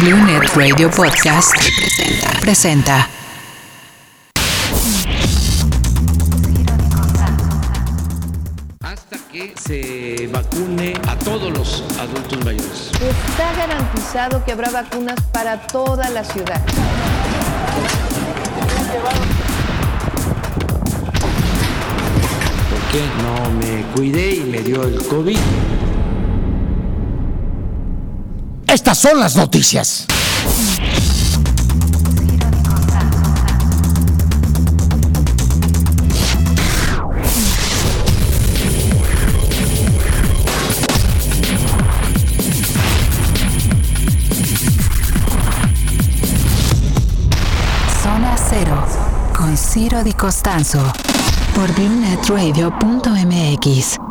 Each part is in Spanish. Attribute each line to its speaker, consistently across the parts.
Speaker 1: BlueNet Radio Podcast presenta. presenta.
Speaker 2: hasta que se vacune a todos los adultos mayores.
Speaker 3: Está garantizado que habrá vacunas para toda la ciudad.
Speaker 2: Porque no me cuidé y me dio el COVID.
Speaker 4: Estas son las noticias.
Speaker 1: Zona Cero con Ciro Di Costanzo por BlueNetRadio.mx.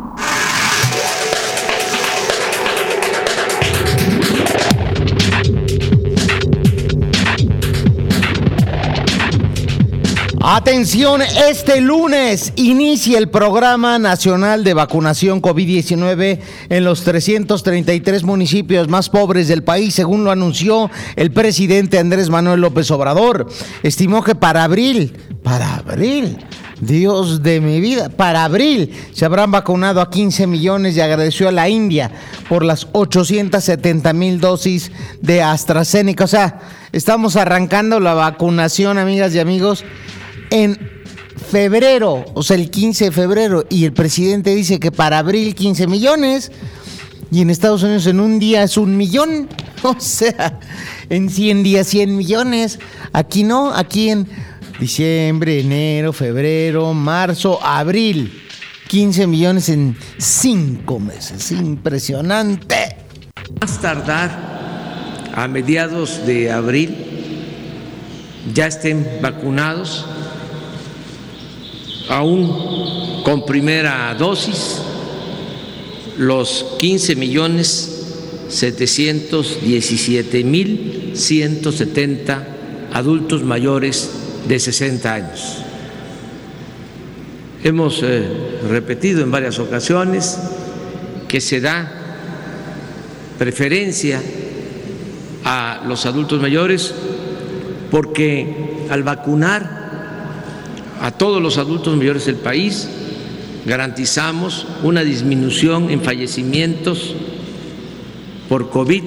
Speaker 4: Atención, este lunes inicia el Programa Nacional de Vacunación COVID-19 en los 333 municipios más pobres del país, según lo anunció el presidente Andrés Manuel López Obrador. Estimó que para abril, para abril, Dios de mi vida, para abril se habrán vacunado a 15 millones y agradeció a la India por las 870 mil dosis de AstraZeneca. O sea, estamos arrancando la vacunación, amigas y amigos, en febrero, o sea, el 15 de febrero, y el presidente dice que para abril 15 millones, y en Estados Unidos en un día es un millón, o sea, en 100 días 100 millones. Aquí no, aquí en diciembre, enero, febrero, marzo, abril, 15 millones en 5 meses, impresionante.
Speaker 2: Más tardar a mediados de abril ya estén vacunados, aún con primera dosis, los 15 millones 717 mil 170 adultos mayores de 60 años. Hemos eh, repetido en varias ocasiones que se da preferencia a los adultos mayores porque al vacunar a todos los adultos mayores del país garantizamos una disminución en fallecimientos por COVID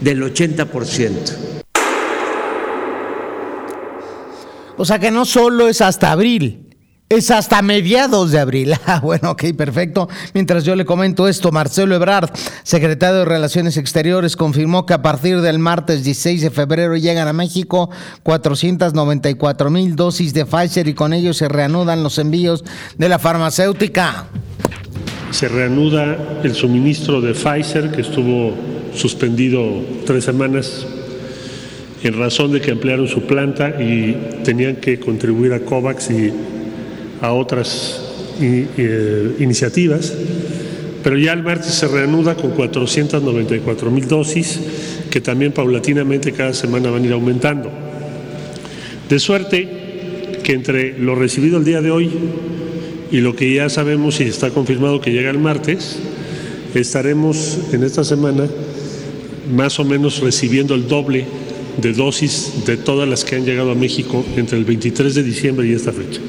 Speaker 2: del 80%.
Speaker 4: O sea que no solo es hasta abril, es hasta mediados de abril. Ah, bueno, ok, perfecto. Mientras yo le comento esto, Marcelo Ebrard, secretario de Relaciones Exteriores, confirmó que a partir del martes 16 de febrero llegan a México 494 mil dosis de Pfizer y con ello se reanudan los envíos de la farmacéutica.
Speaker 5: Se reanuda el suministro de Pfizer, que estuvo suspendido tres semanas en razón de que ampliaron su planta y tenían que contribuir a COVAX y a otras eh, iniciativas. Pero ya el martes se reanuda con 494 mil dosis, que también paulatinamente cada semana van a ir aumentando. De suerte que entre lo recibido el día de hoy y lo que ya sabemos y está confirmado que llega el martes, estaremos en esta semana más o menos recibiendo el doble de dosis de todas las que han llegado a México entre el 23 de diciembre y esta fecha.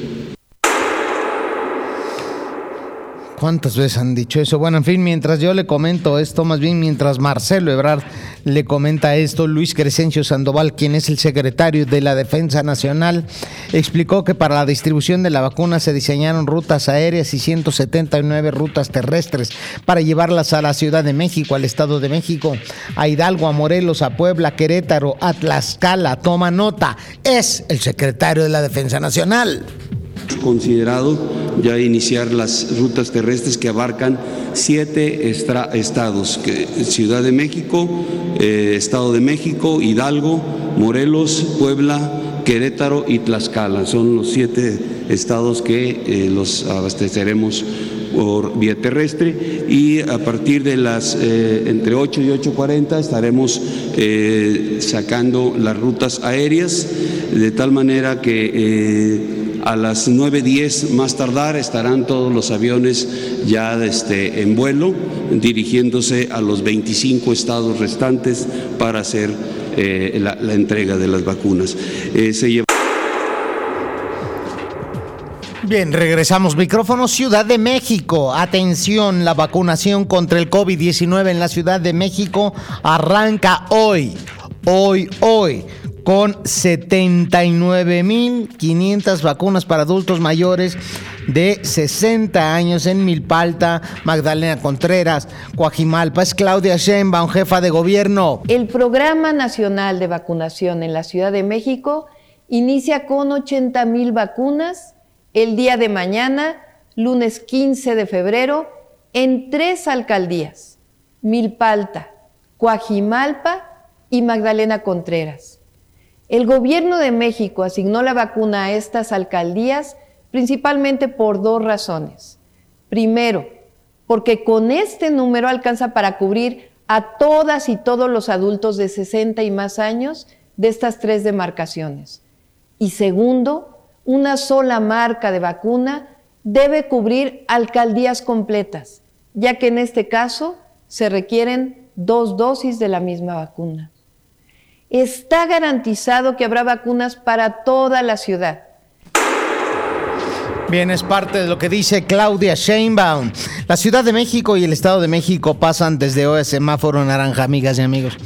Speaker 4: ¿Cuántas veces han dicho eso? Bueno, en fin, mientras yo le comento esto, más bien mientras Marcelo Ebrard le comenta esto, Luis Crescencio Sandoval, quien es el secretario de la Defensa Nacional, explicó que para la distribución de la vacuna se diseñaron rutas aéreas y 179 rutas terrestres para llevarlas a la Ciudad de México, al Estado de México, a Hidalgo, a Morelos, a Puebla, Querétaro, a Tlaxcala. Toma nota, es el secretario de la Defensa Nacional.
Speaker 6: Considerado ya iniciar las rutas terrestres que abarcan siete estados, que- Ciudad de México, eh, Estado de México, Hidalgo, Morelos, Puebla, Querétaro y Tlaxcala. Son los siete estados que eh, los abasteceremos por vía terrestre y a partir de las eh, entre 8 y 8.40 estaremos sacando las rutas aéreas de tal manera que a las 9.10 más tardar estarán todos los aviones ya este, en vuelo, dirigiéndose a los 25 estados restantes para hacer eh, la, entrega de las vacunas.
Speaker 4: Eh, Bien, regresamos. Micrófono Ciudad de México. Atención, la vacunación contra el COVID-19 en la Ciudad de México arranca hoy. Hoy, hoy con 79.500 vacunas para adultos mayores de 60 años en Milpalta, Magdalena Contreras, Coajimalpa. Es Claudia Sheinbaum, jefa de gobierno.
Speaker 3: El Programa Nacional de Vacunación en la Ciudad de México inicia con 80.000 vacunas el día de mañana, lunes 15 de febrero, en tres alcaldías, Milpalta, Coajimalpa y Magdalena Contreras. El gobierno de México asignó la vacuna a estas alcaldías principalmente por dos razones. Primero, porque con este número alcanza para cubrir a todas y todos los adultos de 60 y más años de estas tres demarcaciones. Y segundo, una sola marca de vacuna debe cubrir alcaldías completas, ya que en este caso se requieren dos dosis de la misma vacuna está garantizado que habrá vacunas para toda la ciudad.
Speaker 4: Bien, es parte de lo que dice Claudia Sheinbaum. La Ciudad de México y el Estado de México pasan desde hoy a semáforo naranja, amigas y amigos,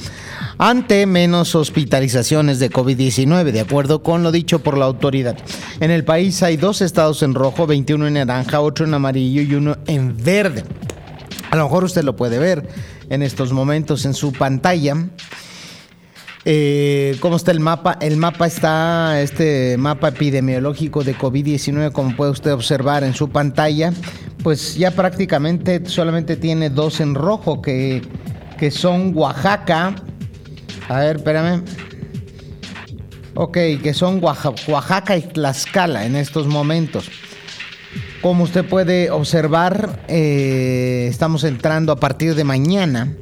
Speaker 4: ante menos hospitalizaciones de COVID-19, de acuerdo con lo dicho por la autoridad. En el país hay dos estados en rojo, 21 en naranja, 8 en amarillo y uno en verde. A lo mejor usted lo puede ver en estos momentos en su pantalla. Eh, ¿Cómo está el mapa? El mapa está, este mapa epidemiológico de COVID-19, como puede usted observar en su pantalla, pues ya prácticamente solamente tiene dos en rojo, que, que son Oaxaca. A ver, espérame. Ok, que son Oaxaca y Tlaxcala en estos momentos. Como usted puede observar, eh, estamos entrando a partir de mañana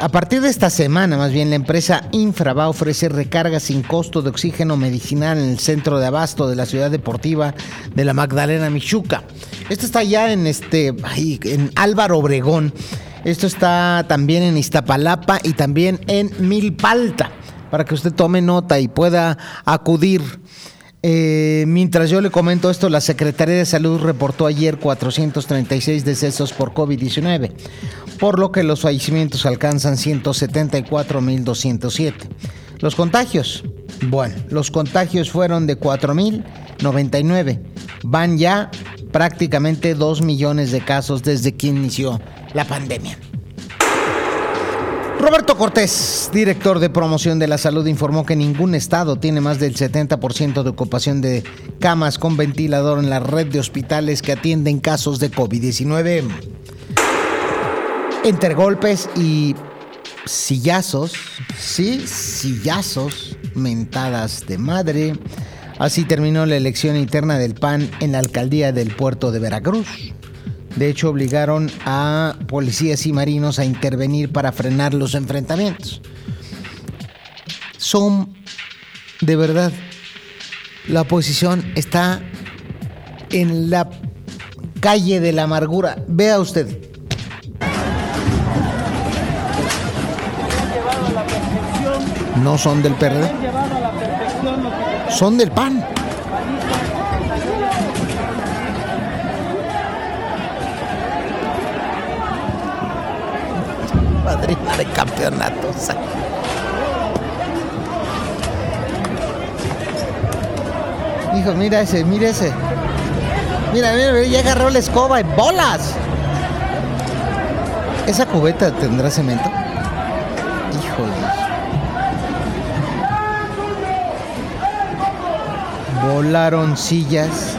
Speaker 4: a partir de esta semana, más bien, la empresa Infra va a ofrecer recargas sin costo de oxígeno medicinal en el centro de abasto de la ciudad deportiva de la Magdalena Michuca. Esto está ya en este, en Álvaro Obregón. Esto está también en Iztapalapa y también en Milpalta, para que usted tome nota y pueda acudir. Eh, mientras yo le comento esto, la Secretaría de Salud reportó ayer 436 decesos por COVID-19 por lo que los fallecimientos alcanzan 174.207. Los contagios, bueno, los contagios fueron de 4.099. Van ya prácticamente 2 millones de casos desde que inició la pandemia. Roberto Cortés, director de promoción de la salud, informó que ningún estado tiene más del 70% de ocupación de camas con ventilador en la red de hospitales que atienden casos de COVID-19. Entre golpes y sillazos, sí, sillazos, mentadas de madre. Así terminó la elección interna del PAN en la alcaldía del puerto de Veracruz. De hecho, obligaron a policías y marinos a intervenir para frenar los enfrentamientos. Son, de verdad, la oposición está en la calle de la amargura. Vea usted, no son del PRD. Son del PAN. De campeonatos. Hijo, mira ese, mira ese. Mira, mira, ya agarró la escoba y bolas. ¿Esa cubeta tendrá cemento? Híjole. Volaron sillas.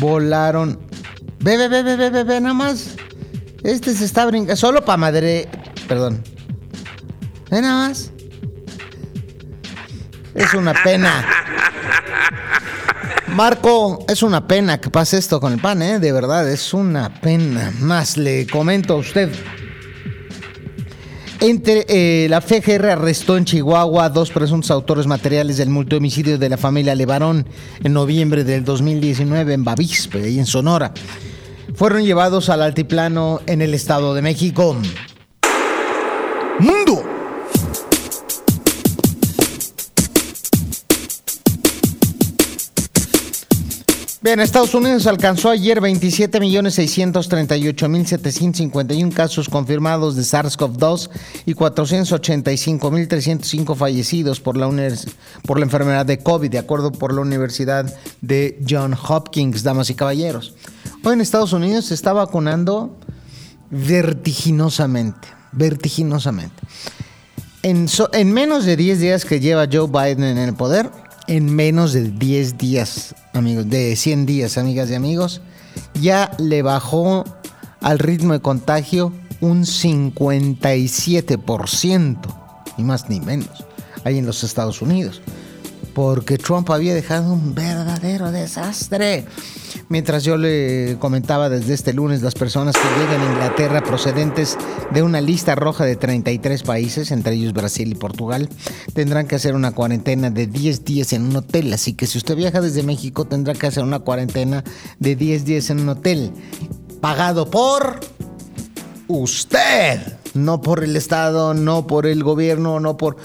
Speaker 4: Volaron. Ve, ve, ve, ve, ve, ve, nada más. Este se está brincando. Solo para madre. Perdón. Ve nada más. Es una pena. Marco, es una pena que pase esto con el pan, ¿eh? De verdad, es una pena. Más le comento a usted. Entre, eh, la FGR arrestó en Chihuahua dos presuntos autores materiales del multihomicidio de la familia Levarón en noviembre del 2019 en Bavispe, ahí en Sonora. Fueron llevados al altiplano en el Estado de México. Mundo. Bien, Estados Unidos alcanzó ayer 27.638.751 casos confirmados de SARS-CoV-2 y 485.305 fallecidos por la, por la enfermedad de COVID, de acuerdo por la Universidad de John Hopkins, damas y caballeros. Hoy en Estados Unidos se está vacunando vertiginosamente, vertiginosamente. En, en menos de 10 días que lleva Joe Biden en el poder, en menos de 10 días, amigos, de 100 días, amigas y amigos, ya le bajó al ritmo de contagio un 57%, ni más ni menos, ahí en los Estados Unidos porque Trump había dejado un verdadero desastre. Mientras yo le comentaba desde este lunes, las personas que llegan a Inglaterra procedentes de una lista roja de 33 países, entre ellos Brasil y Portugal, tendrán que hacer una cuarentena de 10 días en un hotel. Así que si usted viaja desde México, tendrá que hacer una cuarentena de 10 días en un hotel, pagado por usted, no por el Estado, no por el gobierno, no por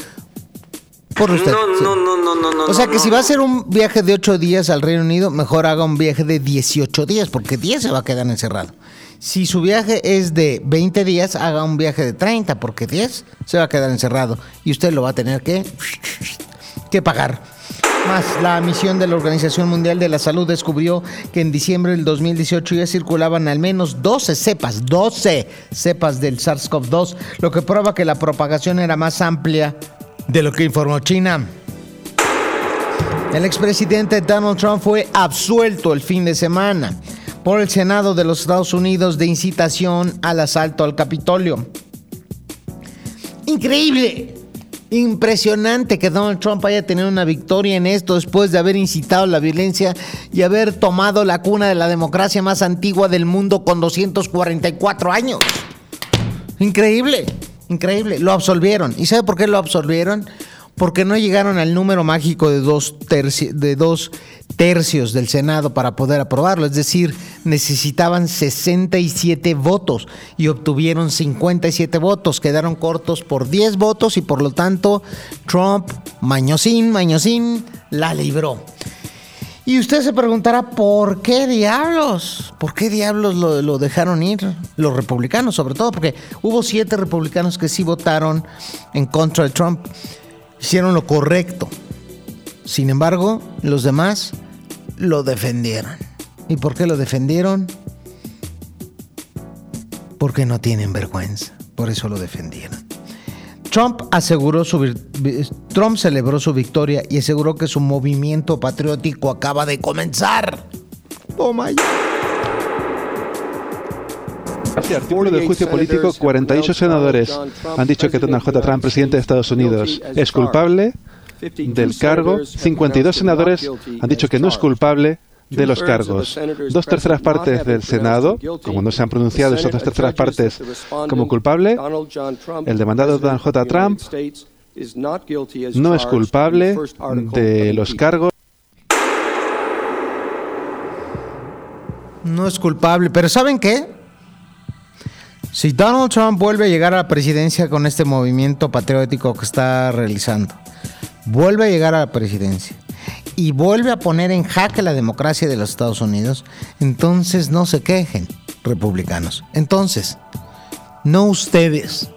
Speaker 4: por usted.
Speaker 7: No, no, no, no, no, no.
Speaker 4: O sea que si va a hacer un viaje de 8 días al Reino Unido, mejor haga un viaje de 18 días, porque 10 se va a quedar encerrado. Si su viaje es de 20 días, haga un viaje de 30, porque 10 se va a quedar encerrado. Y usted lo va a tener que, que pagar. Más, la misión de la Organización Mundial de la Salud descubrió que en diciembre del 2018 ya circulaban al menos 12 cepas, 12 cepas del SARS-CoV-2, lo que prueba que la propagación era más amplia de lo que informó China. El expresidente Donald Trump fue absuelto el fin de semana por el Senado de los Estados Unidos de incitación al asalto al Capitolio. Increíble, impresionante que Donald Trump haya tenido una victoria en esto después de haber incitado la violencia y haber tomado la cuna de la democracia más antigua del mundo con 244 años. Increíble. Increíble, lo absolvieron. ¿Y sabe por qué lo absolvieron? Porque no llegaron al número mágico de dos, tercios del Senado para poder aprobarlo. Es decir, necesitaban 67 votos y obtuvieron 57 votos. Quedaron cortos por 10 votos y por lo tanto Trump, mañosín, mañosín, la libró. Y usted se preguntará, ¿por qué diablos? ¿Por qué diablos lo, dejaron ir? Los republicanos, sobre todo, porque hubo siete republicanos que sí votaron en contra de Trump. Hicieron lo correcto. Sin embargo, los demás lo defendieron. ¿Y por qué lo defendieron? Porque no tienen vergüenza. Por eso lo defendieron. Trump aseguró su Trump celebró su victoria y aseguró que su movimiento patriótico acaba de comenzar. Toma ya.
Speaker 8: Este artículo del juicio político, 48 senadores han dicho que Donald J. Trump, presidente de Estados Unidos, es culpable del cargo. 52 senadores han dicho que no es culpable de los cargos. Dos terceras partes del Senado, como no se han pronunciado esas dos terceras partes como culpable, el demandado Donald J. Trump no es culpable de los cargos.
Speaker 4: No es culpable, pero ¿saben qué? Si Donald Trump vuelve a llegar a la presidencia con este movimiento patriótico que está realizando, vuelve a llegar a la presidencia y vuelve a poner en jaque la democracia de los Estados Unidos, entonces no se quejen, republicanos. Entonces, no ustedes.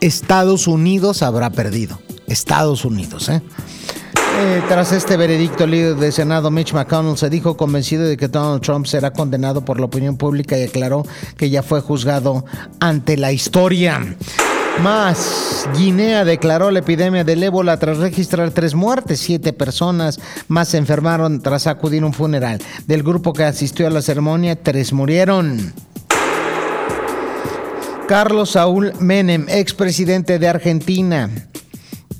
Speaker 4: Estados Unidos habrá perdido. Estados Unidos, ¿eh? Eh, tras este veredicto, el líder del Senado Mitch McConnell se dijo convencido de que Donald Trump será condenado por la opinión pública y aclaró que ya fue juzgado ante la historia. Más, Guinea declaró la epidemia del ébola tras registrar tres muertes. Siete personas más se enfermaron tras acudir a un funeral. Del grupo que asistió a la ceremonia, tres murieron. Carlos Saúl Menem, expresidente de Argentina,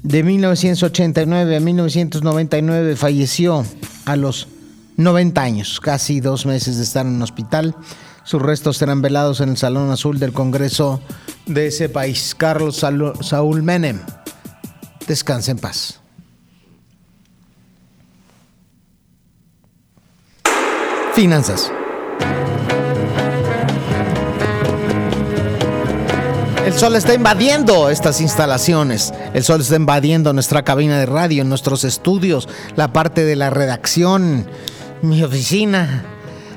Speaker 4: de 1989 a 1999, falleció a los 90 años, casi dos meses de estar en un hospital. Sus restos serán velados en el Salón Azul del Congreso de ese país. Carlos Saúl Menem. Descanse en paz. Finanzas. El sol está invadiendo estas instalaciones. El sol está invadiendo nuestra cabina de radio, nuestros estudios, la parte de la redacción, mi oficina.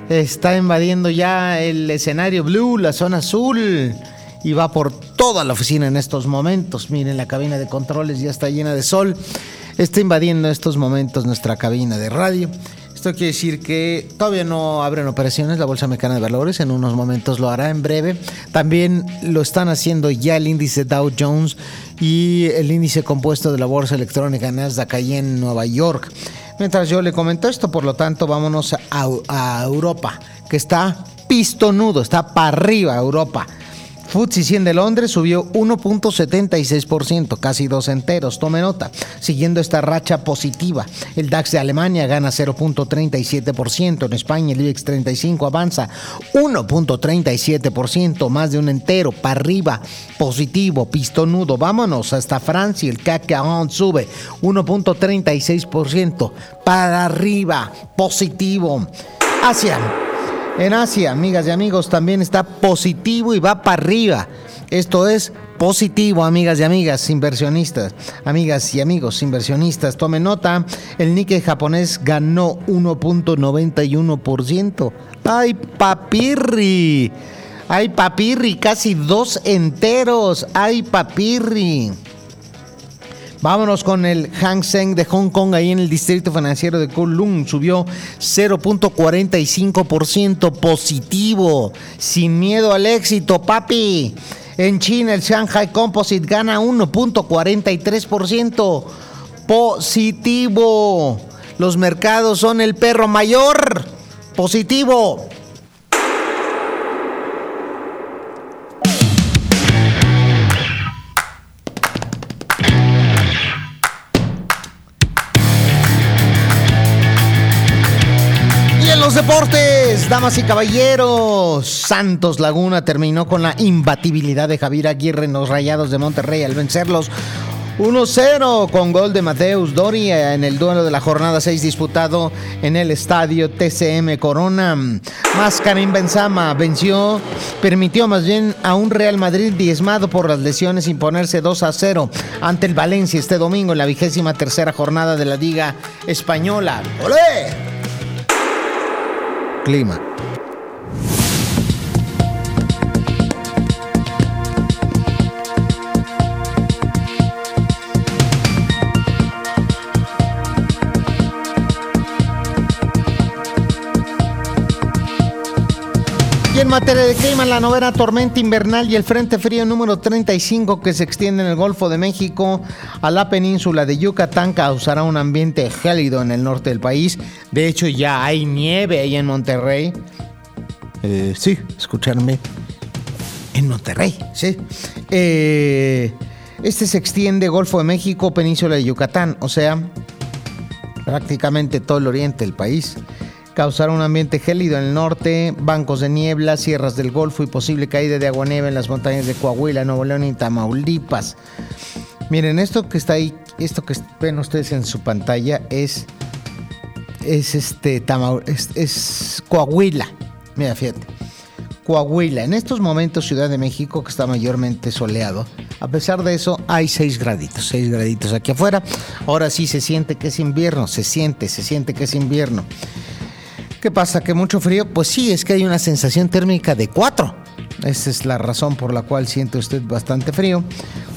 Speaker 4: Está invadiendo ya el escenario blue, la zona azul. Y va por toda la oficina en estos momentos. Miren, la cabina de controles ya está llena de sol. Está invadiendo en estos momentos nuestra cabina de radio. Esto quiere decir que todavía no abren operaciones la Bolsa Mexicana de Valores, en unos momentos lo hará en breve. También lo están haciendo ya el índice Dow Jones y el índice compuesto de la Bolsa Electrónica Nasdaq ahí en Nueva York. Mientras yo le comento esto, por lo tanto, vámonos a, Europa, que está pistonudo, está para arriba Europa. FTSE 100 de Londres subió 1.76%, casi dos enteros, tome nota, siguiendo esta racha positiva. El DAX de Alemania gana 0.37%, en España el IBEX 35 avanza 1.37%, más de un entero, para arriba, positivo, pistonudo. Vámonos hasta Francia, el CAC 40 sube 1.36%, para arriba, positivo. Asia en Asia, amigas y amigos, también está positivo y va para arriba. Esto es positivo, amigas y amigas inversionistas. Amigas y amigos inversionistas, tomen nota, el Nikkei japonés ganó 1.91%. ¡Ay, papirri! ¡Ay, papirri! Casi dos enteros. ¡Ay, papirri! Vámonos con el Hang Seng de Hong Kong, ahí en el distrito financiero de Kowloon. Subió 0.45% positivo, sin miedo al éxito, papi. En China, el Shanghai Composite gana 1.43% positivo. Los mercados son el perro mayor positivo. Deportes, damas y caballeros. Santos Laguna terminó con la imbatibilidad de Javier Aguirre en los Rayados de Monterrey al vencerlos 1-0 con gol de Mateus Doria en el duelo de la jornada 6 disputado en el estadio TCM Corona. Más Karim Benzama venció, permitió más bien a un Real Madrid diezmado por las lesiones imponerse 2 0 ante el Valencia este domingo en la vigésima tercera jornada de la Liga Española. ¡Olé! Clima. En materia de clima, la novena tormenta invernal y el frente frío número 35 que se extiende en el Golfo de México a la península de Yucatán causará un ambiente gélido en el norte del país. De hecho, ya hay nieve ahí en Monterrey. Eh, sí, escucharme. En Monterrey, sí. Eh, este se extiende Golfo de México, península de Yucatán, o sea, prácticamente todo el oriente del país causar un ambiente gélido en el norte, bancos de niebla, sierras del Golfo y posible caída de agua nieve en las montañas de Coahuila, Nuevo León y Tamaulipas. Miren, esto que está ahí, esto que ven ustedes en su pantalla es es este es, Coahuila. Mira, fíjate. Coahuila. En estos momentos Ciudad de México que está mayormente soleado. A pesar de eso hay 6 graditos, 6 graditos aquí afuera. Ahora sí se siente que es invierno, se siente, se siente que es invierno. ¿Qué pasa? ¿Que mucho frío? Pues sí, es que hay una sensación térmica de 4. Esa es la razón por la cual siente usted bastante frío.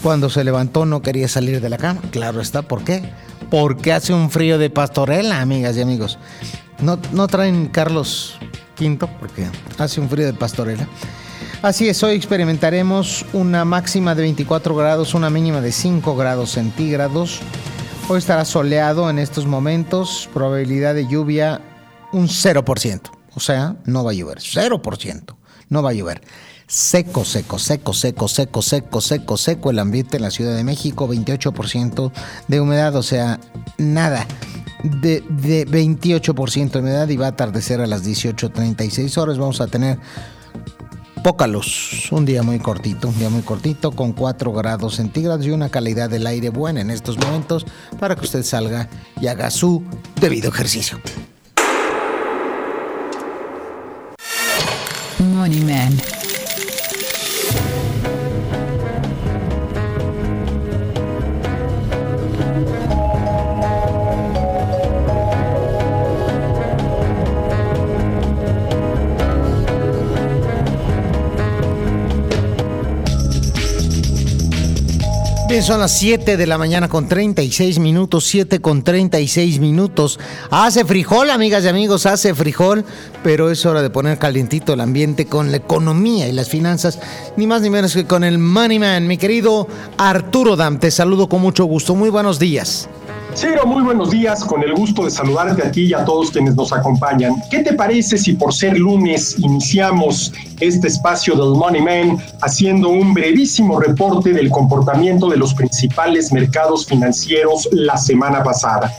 Speaker 4: Cuando se levantó no quería salir de la cama. Claro está, ¿por qué? Porque hace un frío de pastorela, amigas y amigos. No, no traen Carlos V porque hace un frío de pastorela. Así es, hoy experimentaremos una máxima de 24 grados, una mínima de 5 grados centígrados. Hoy estará soleado en estos momentos, probabilidad de lluvia un 0%. O sea, no va a llover. 0%. No va a llover. Seco, seco, seco, seco, seco, seco, seco, seco el ambiente en la Ciudad de México. 28% de humedad. O sea, nada. De, de 28% de humedad y va a atardecer a las 18.36 horas. Vamos a tener poca luz. Un día muy cortito, un día muy cortito con 4 grados centígrados y una calidad del aire buena en estos momentos para que usted salga y haga su debido ejercicio.
Speaker 1: Money Man.
Speaker 4: Son las 7 de la mañana con 36 minutos, 7 con 36 minutos. Hace frijol, amigas y amigos, hace frijol, pero es hora de poner calientito el ambiente con la economía y las finanzas, ni más ni menos que con el Money Man. Mi querido Arturo Dam, te saludo con mucho gusto. Muy buenos días.
Speaker 7: Ciro, muy buenos días, con el gusto de saludarte a ti y a todos quienes nos acompañan. ¿Qué te parece si por ser lunes iniciamos este espacio del Money Man haciendo un brevísimo reporte del comportamiento de los principales mercados financieros la semana pasada?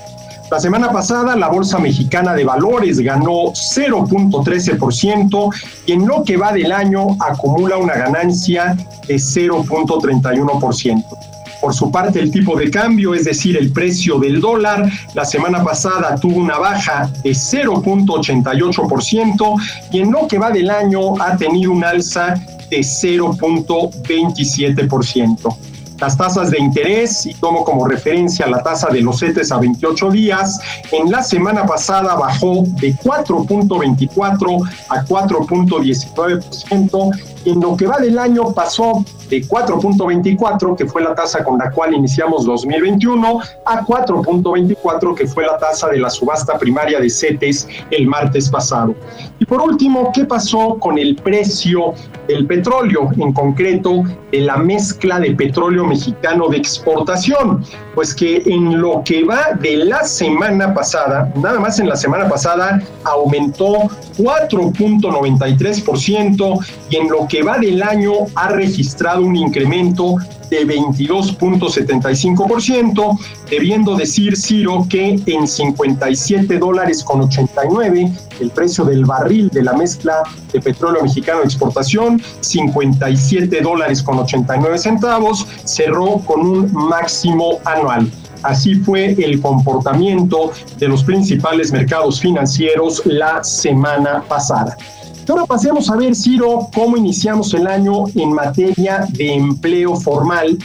Speaker 7: La semana pasada la Bolsa Mexicana de Valores ganó 0.13% y en lo que va del año acumula una ganancia de 0.31%. Por su parte, el tipo de cambio, es decir, el precio del dólar, la semana pasada tuvo una baja de 0.88% y en lo que va del año ha tenido un alza de 0.27%. Las tasas de interés, y tomo como referencia la tasa de los CETES a 28 días, en la semana pasada bajó de 4.24 a 4.19% y en lo que va del año pasó de 4.24, que fue la tasa con la cual iniciamos 2021, a 4.24, que fue la tasa de la subasta primaria de CETES el martes pasado. Y por último, ¿qué pasó con el precio del petróleo, en concreto de la mezcla de petróleo mexicano de exportación? Pues que en lo que va de la semana pasada, nada más en la semana pasada, aumentó 4.93% y en lo que va del año ha registrado un incremento de 22.75%, debiendo decir Ciro que en 57 dólares con 89 el precio del barril de la mezcla de petróleo mexicano de exportación, 57 dólares con 89 centavos, cerró con un máximo anual. Así fue el comportamiento de los principales mercados financieros la semana pasada. Ahora pasemos a ver, Ciro, cómo iniciamos el año en materia de empleo formal,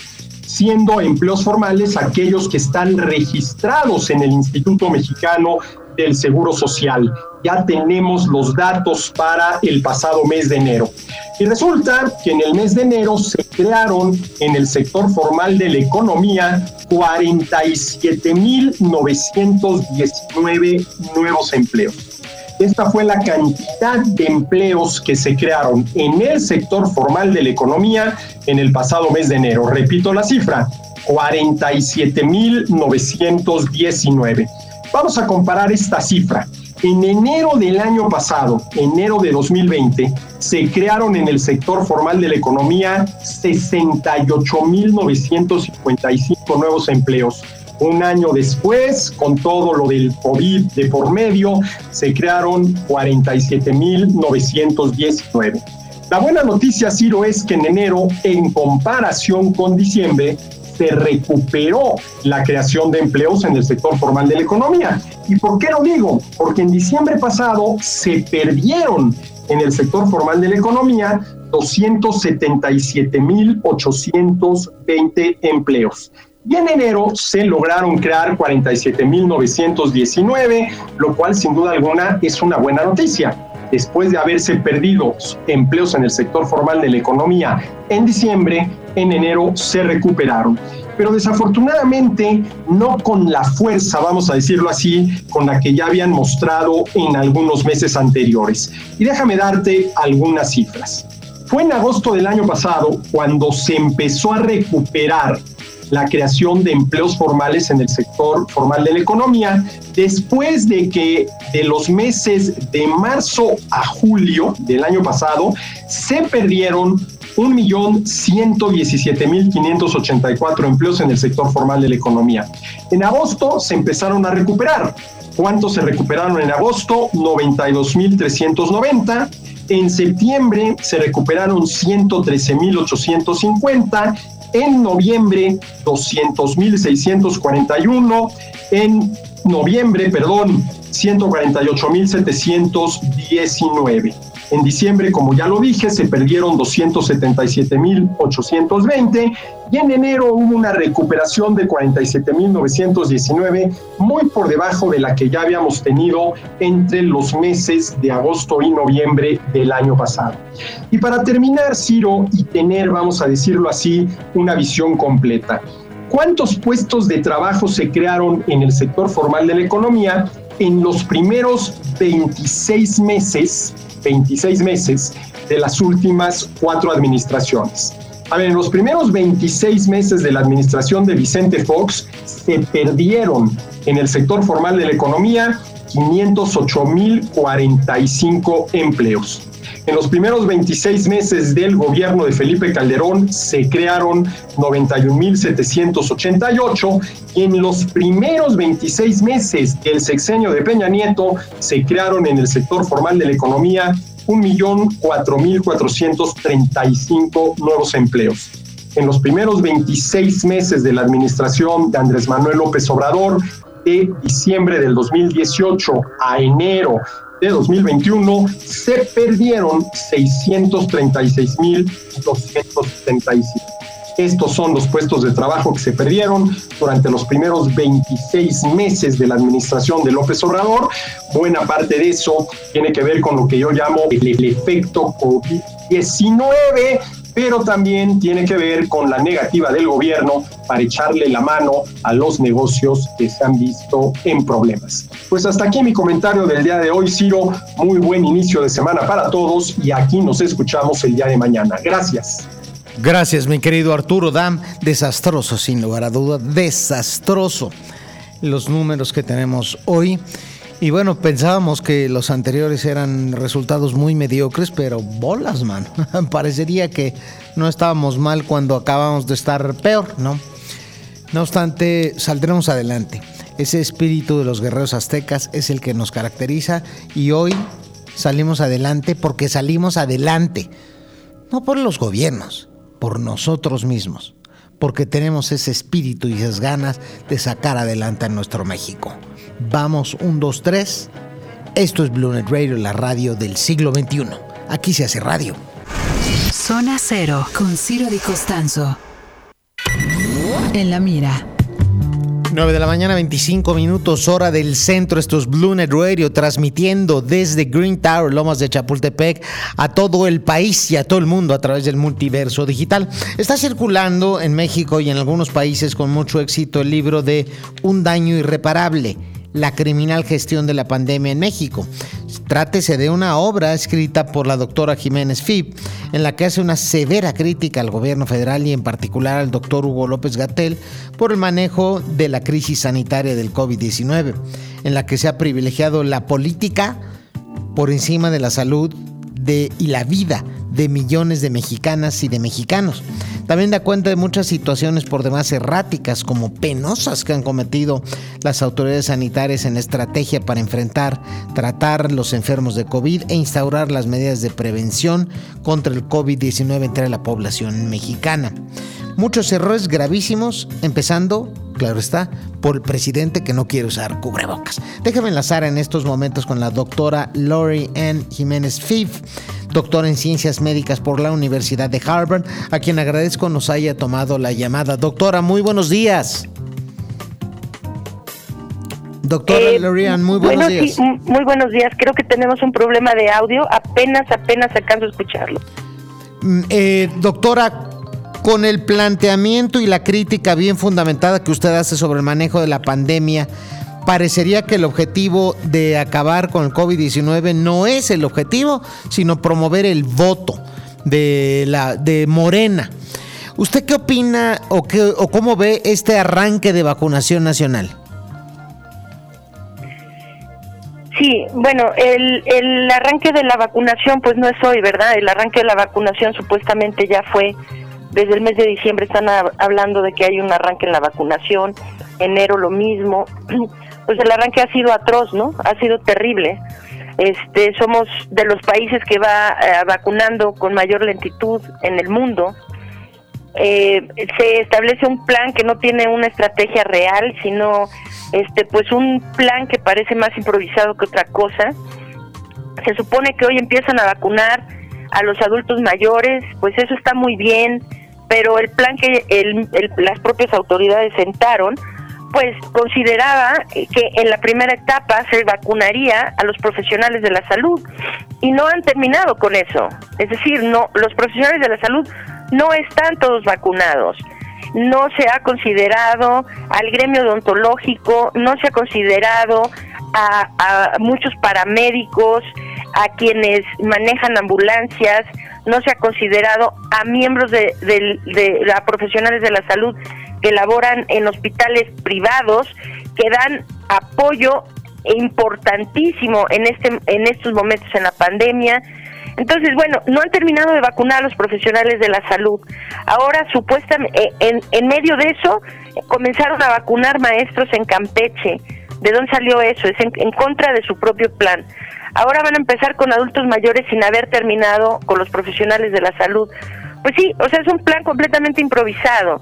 Speaker 7: siendo empleos formales aquellos que están registrados en el Instituto Mexicano del Seguro Social. Ya tenemos los datos para el pasado mes de enero. Y resulta que en el mes de enero se crearon en el sector formal de la economía 47.919 nuevos empleos. Esta fue la cantidad de empleos que se crearon en el sector formal de la economía en el pasado mes de enero. Repito la cifra, 47.919. Vamos a comparar esta cifra. En enero del año pasado, enero de 2020, se crearon en el sector formal de la economía 68.955 nuevos empleos un año después, con todo lo del COVID de por medio, se crearon 47.919. La buena noticia, Ciro, es que en enero, en comparación con diciembre, se recuperó la creación de empleos en el sector formal de la economía. ¿Y por qué lo digo? Porque en diciembre pasado se perdieron en el sector formal de la economía 277.820 empleos. Y en enero se lograron crear 47.919, lo cual sin duda alguna es una buena noticia. Después de haberse perdido empleos en el sector formal de la economía en diciembre, en enero se recuperaron. Pero desafortunadamente no con la fuerza, vamos a decirlo así, con la que ya habían mostrado en algunos meses anteriores. Y déjame darte algunas cifras. Fue en agosto del año pasado cuando se empezó a recuperar la creación de empleos formales en el sector formal de la economía, después de que de los meses de marzo a julio del año pasado se perdieron 1.117.584 empleos en el sector formal de la economía. En agosto se empezaron a recuperar. ¿Cuántos se recuperaron en agosto? 92.390 En septiembre se recuperaron 113.850, en noviembre 200.641, en noviembre, perdón, 148.719. En diciembre, como ya lo dije, se perdieron 277.820 y en enero hubo una recuperación de 47.919, muy por debajo de la que ya habíamos tenido entre los meses de agosto y noviembre del año pasado. Y para terminar, Ciro, y tener, vamos a decirlo así, una visión completa. ¿Cuántos puestos de trabajo se crearon en el sector formal de la economía en los primeros 26 meses 26 meses de las últimas cuatro administraciones. A ver, en los primeros 26 meses de la administración de Vicente Fox se perdieron en el sector formal de la economía 508.045 empleos. En los primeros 26 meses del gobierno de Felipe Calderón se crearon 91.788 y en los primeros 26 meses del sexenio de Peña Nieto se crearon en el sector formal de la economía 1.004.435 nuevos empleos. En los primeros 26 meses de la administración de Andrés Manuel López Obrador, de diciembre del 2018 a enero de 2021 se perdieron 636.275. Estos son los puestos de trabajo que se perdieron durante los primeros 26 meses de la administración de López Obrador. Buena parte de eso tiene que ver con lo que yo llamo el, el efecto COVID-19 pero también tiene que ver con la negativa del gobierno para echarle la mano a los negocios que se han visto en problemas. Pues hasta aquí mi comentario del día de hoy, Ciro. Muy buen inicio de semana para todos y aquí nos escuchamos el día de mañana. Gracias.
Speaker 4: Gracias, mi querido Arturo Dam. Desastroso, sin lugar a duda, desastroso los números que tenemos hoy. Y bueno, pensábamos que los anteriores eran resultados muy mediocres, pero bolas, man. Parecería que no estábamos mal cuando acabamos de estar peor, ¿no? No obstante, saldremos adelante. Ese espíritu de los guerreros aztecas es el que nos caracteriza y hoy salimos adelante porque salimos adelante. No por los gobiernos, por nosotros mismos. Porque tenemos ese espíritu y esas ganas de sacar adelante a nuestro México. Vamos, un, dos, tres. Esto es BlueNet Radio, la radio del siglo XXI. Aquí se hace radio.
Speaker 1: Zona Cero con Ciro Di Costanzo. En la mira.
Speaker 4: 9 de la mañana, 25 minutos, hora del centro. Esto es BlueNet Radio, transmitiendo desde Green Tower, Lomas de Chapultepec, a todo el país y a todo el mundo a través del multiverso digital. Está circulando en México y en algunos países con mucho éxito el libro de Un daño irreparable la criminal gestión de la pandemia en México. Trátese de una obra escrita por la doctora Jiménez Fib, en la que hace una severa crítica al gobierno federal y en particular al doctor Hugo López Gatel por el manejo de la crisis sanitaria del COVID-19, en la que se ha privilegiado la política por encima de la salud y la vida de millones de mexicanas y de mexicanos. También da cuenta de muchas situaciones por demás erráticas como penosas que han cometido las autoridades sanitarias en estrategia para enfrentar, tratar los enfermos de COVID e instaurar las medidas de prevención contra el COVID-19 entre la población mexicana. Muchos errores gravísimos, empezando claro está, por el presidente que no quiere usar cubrebocas. Déjame enlazar en estos momentos con la doctora Lori Ann Jiménez Fif, doctora en ciencias médicas por la Universidad de Harvard, a quien agradezco nos haya tomado la llamada. Doctora, muy buenos días. Doctora
Speaker 9: Eh,
Speaker 4: Lorian, muy buenos
Speaker 9: bueno,
Speaker 4: días.
Speaker 9: muy buenos días. Creo que tenemos un problema de audio. Apenas, apenas alcanzo a escucharlo.
Speaker 4: Mm, eh, doctora, con el planteamiento y la crítica bien fundamentada que usted hace sobre el manejo de la pandemia, parecería que el objetivo de acabar con el COVID-19 no es el objetivo, sino promover el voto de, la, de Morena. ¿Usted qué opina o, qué, o cómo ve este arranque de vacunación nacional?
Speaker 9: Sí, bueno, el, el arranque de la vacunación, pues no es hoy, ¿verdad? El arranque de la vacunación supuestamente ya fue desde el mes de diciembre. Están hab- hablando de que hay un arranque en la vacunación. Enero lo mismo. Pues el arranque ha sido atroz, ¿no? Ha sido terrible. Este, somos de los países que va eh, vacunando con mayor lentitud en el mundo. Eh, se establece un plan que no tiene una estrategia real, sino este, pues un plan que parece más improvisado que otra cosa. Se supone que hoy empiezan a vacunar a los adultos mayores, pues eso está muy bien, pero el plan que las propias autoridades sentaron pues consideraba que en la primera etapa se vacunaría a los profesionales de la salud y no han terminado con eso. Es decir, no los profesionales de la salud no están todos vacunados. No se ha considerado al gremio odontológico, no se ha considerado a, muchos paramédicos, a quienes manejan ambulancias, no se ha considerado a miembros de, de, de, profesionales de la salud que laboran en hospitales privados, que dan apoyo importantísimo en este en estos momentos en la pandemia. Entonces, bueno, no han terminado de vacunar a los profesionales de la salud. Ahora, supuestamente, eh, en, en medio de eso, comenzaron a vacunar maestros en Campeche. ¿De dónde salió eso? Es en contra de su propio plan. Ahora van a empezar con adultos mayores sin haber terminado con los profesionales de la salud. Pues sí, o sea, es un plan completamente improvisado.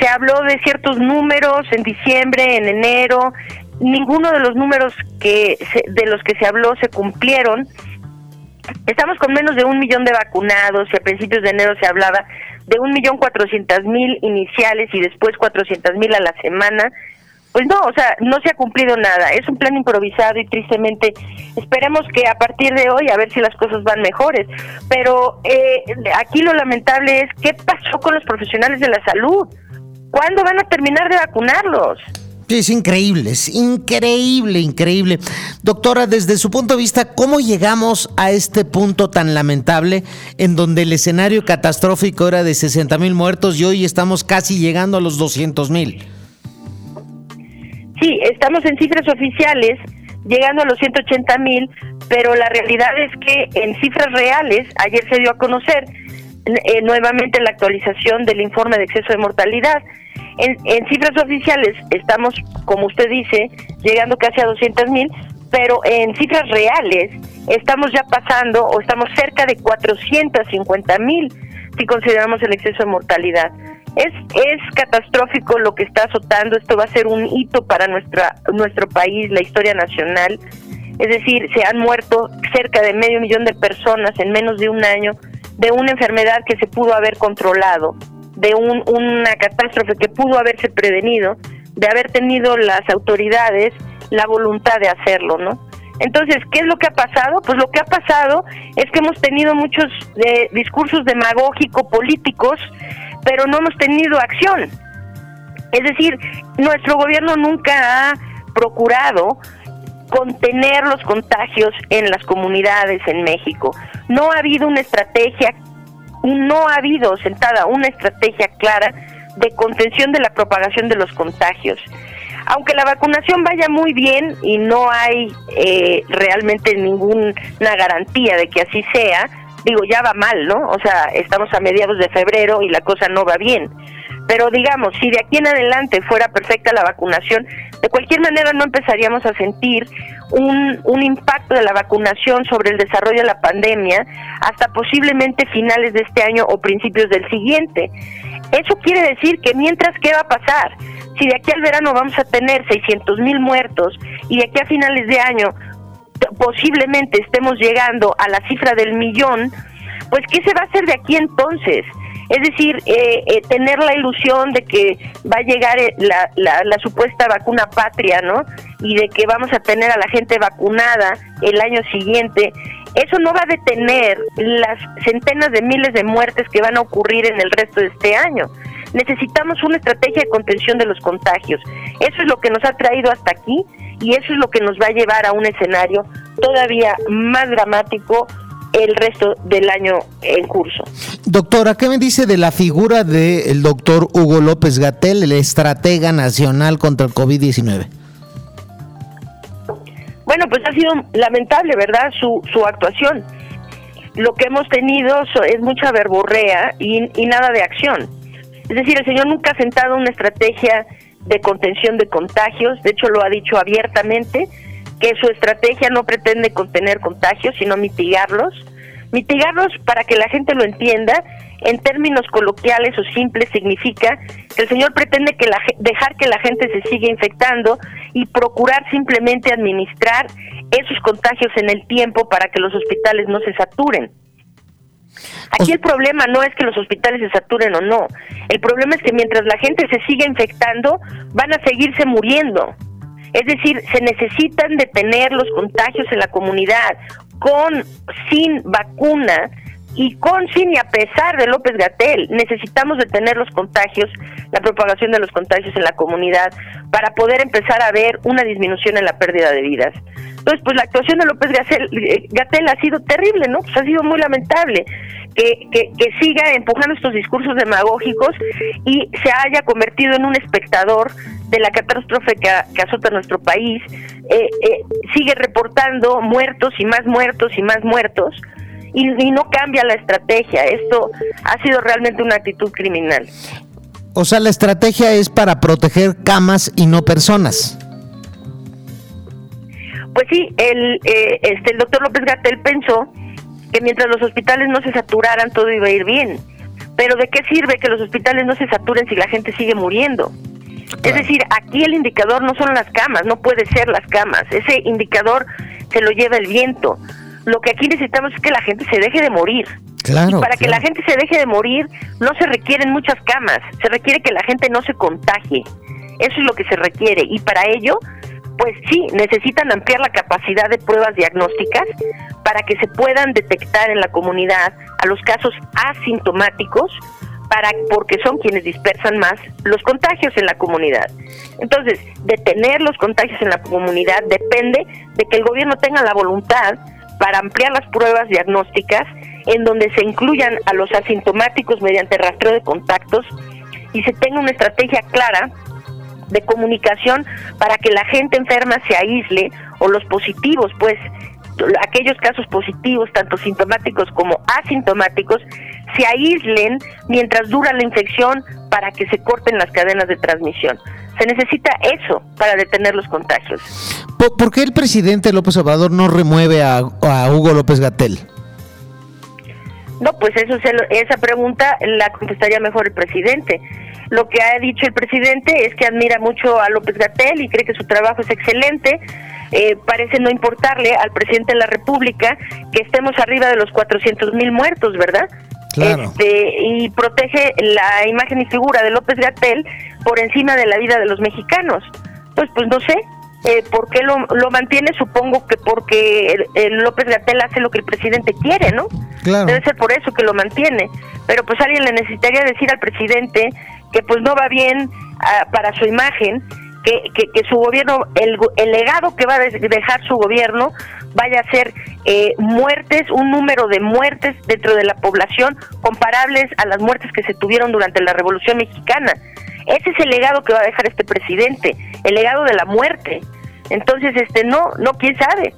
Speaker 9: Se habló de ciertos números en diciembre, en enero, ninguno de los números que de los que se habló se cumplieron. Estamos con menos de un millón de vacunados y a principios de enero se hablaba de un millón cuatrocientas mil iniciales y después cuatrocientas mil a la semana. Pues no, o sea, no se ha cumplido nada. Es un plan improvisado y tristemente esperemos que a partir de hoy a ver si las cosas van mejores. Pero eh, aquí lo lamentable es qué pasó con los profesionales de la salud. ¿Cuándo van a terminar de vacunarlos?
Speaker 4: Es increíble, es increíble, increíble. Doctora, desde su punto de vista, ¿cómo llegamos a este punto tan lamentable en donde el escenario catastrófico era de 60 mil muertos y hoy estamos casi llegando a los 200 mil?
Speaker 9: Sí, estamos en cifras oficiales, llegando a los 180 mil, pero la realidad es que en cifras reales, ayer se dio a conocer eh, nuevamente la actualización del informe de exceso de mortalidad, en, cifras oficiales estamos, como usted dice, llegando casi a 200 mil, pero en cifras reales estamos ya pasando o estamos cerca de 450 mil si consideramos el exceso de mortalidad. Es, es catastrófico lo que está azotando, esto va a ser un hito para nuestra, nuestro país, la historia nacional. Es decir, se han muerto cerca de medio millón de personas en menos de un año de una enfermedad que se pudo haber controlado de un, una catástrofe que pudo haberse prevenido, de haber tenido las autoridades la voluntad de hacerlo, ¿no? Entonces, ¿qué es lo que ha pasado? Pues lo que ha pasado es que hemos tenido muchos eh, discursos demagógicos políticos, pero no hemos tenido acción. Es decir, nuestro gobierno nunca ha procurado contener los contagios en las comunidades en México. No ha habido una estrategia no ha habido sentada una estrategia clara de contención de la propagación de los contagios. Aunque la vacunación vaya muy bien y no hay eh, realmente ninguna garantía de que así sea, digo, ya va mal, ¿no? O sea, estamos a mediados de febrero y la cosa no va bien. Pero digamos, si de aquí en adelante fuera perfecta la vacunación, de cualquier manera no empezaríamos a sentir un, un impacto de la vacunación sobre el desarrollo de la pandemia hasta posiblemente finales de este año o principios del siguiente. Eso quiere decir que mientras, ¿qué va a pasar? Si de aquí al verano vamos a tener 600 mil muertos y de aquí a finales de año posiblemente estemos llegando a la cifra del millón, pues ¿qué se va a hacer de aquí entonces? Es decir, eh, eh, tener la ilusión de que va a llegar eh, la, la, supuesta vacuna patria, ¿no? Y de que vamos a tener a la gente vacunada el año siguiente, eso no va a detener las centenas de miles de muertes que van a ocurrir en el resto de este año. Necesitamos una estrategia de contención de los contagios. Eso es lo que nos ha traído hasta aquí y eso es lo que nos va a llevar a un escenario todavía más dramático el resto del año en curso.
Speaker 4: Doctora, ¿qué me dice de la figura del doctor Hugo López Gatel, el estratega nacional contra el COVID-19?
Speaker 9: Bueno, pues ha sido lamentable, ¿verdad? Su, su actuación. Lo que hemos tenido es mucha verborrea y, y nada de acción. Es decir, el señor nunca ha sentado una estrategia de contención de contagios, de hecho lo ha dicho abiertamente, que su estrategia no pretende contener contagios, sino mitigarlos. Mitigarlos para que la gente lo entienda, en términos coloquiales o simples, significa que el señor pretende que la, dejar que la gente se siga infectando y procurar simplemente administrar esos contagios en el tiempo para que los hospitales no se saturen. Aquí el problema no es que los hospitales se saturen o no. El problema es que mientras la gente se siga infectando, van a seguirse muriendo. Es decir, se necesitan detener los contagios en la comunidad con, sin vacuna y con, sin y a pesar de López Gatel. Necesitamos detener los contagios, la propagación de los contagios en la comunidad para poder empezar a ver una disminución en la pérdida de vidas. Entonces, pues la actuación de López Gatel, ha sido terrible, ¿no? Pues ha sido muy lamentable. Que, que, siga empujando estos discursos demagógicos y se haya convertido en un espectador de la catástrofe que, azota nuestro país, eh, eh, sigue reportando muertos y más muertos y más muertos, y, y, no cambia la estrategia. Esto ha sido realmente una actitud criminal.
Speaker 4: O sea, la estrategia es para proteger camas y no personas.
Speaker 9: Pues sí, el, eh, este, el doctor López Gatel pensó que mientras los hospitales no se saturaran todo iba a ir bien. Pero ¿de qué sirve que los hospitales no se saturen si la gente sigue muriendo? Es decir, aquí el indicador no son las camas, no puede ser las camas. Ese indicador se lo lleva el viento. Lo que aquí necesitamos es que la gente se deje de morir.
Speaker 4: Claro,
Speaker 9: y para que la gente se deje de morir no se requieren muchas camas, se requiere que la gente no se contagie. Eso es lo que se requiere y para ello pues sí, necesitan ampliar la capacidad de pruebas diagnósticas para que se puedan detectar en la comunidad a los casos asintomáticos para porque son quienes dispersan más los contagios en la comunidad. Entonces, detener los contagios en la comunidad depende de que el gobierno tenga la voluntad para ampliar las pruebas diagnósticas en donde se incluyan a los asintomáticos mediante rastreo de contactos y se tenga una estrategia clara de comunicación para que la gente enferma se aísle o los positivos, pues aquellos casos positivos, tanto sintomáticos como asintomáticos, se aíslen mientras dura la infección para que se corten las cadenas de transmisión. Se necesita eso para detener los contagios.
Speaker 4: ¿Por, qué el presidente López Obrador no remueve a, Hugo López Gatel?
Speaker 9: No, pues eso esa pregunta la contestaría mejor el presidente. Lo que ha dicho el presidente es que admira mucho a López Gatel y cree que su trabajo es excelente. Eh, parece no importarle al presidente de la República que estemos arriba de los 400 mil muertos, ¿verdad? Este, y protege la imagen y figura de López Gatel por encima de la vida de los mexicanos. Pues, pues no sé, eh, ¿por qué lo, lo, mantiene? Supongo que porque el, López Gatel hace lo que el presidente quiere, ¿no? Debe ser por eso que lo mantiene. Pero pues alguien le necesitaría decir al presidente que pues no va bien ah, para su imagen, que, que, su gobierno, el, el, legado que va a dejar su gobierno vaya a ser eh, muertes, un número de muertes dentro de la población comparables a las muertes que se tuvieron durante la Revolución Mexicana. Ese es el legado que va a dejar este presidente, el legado de la muerte. Entonces, este, no, no, quién sabe.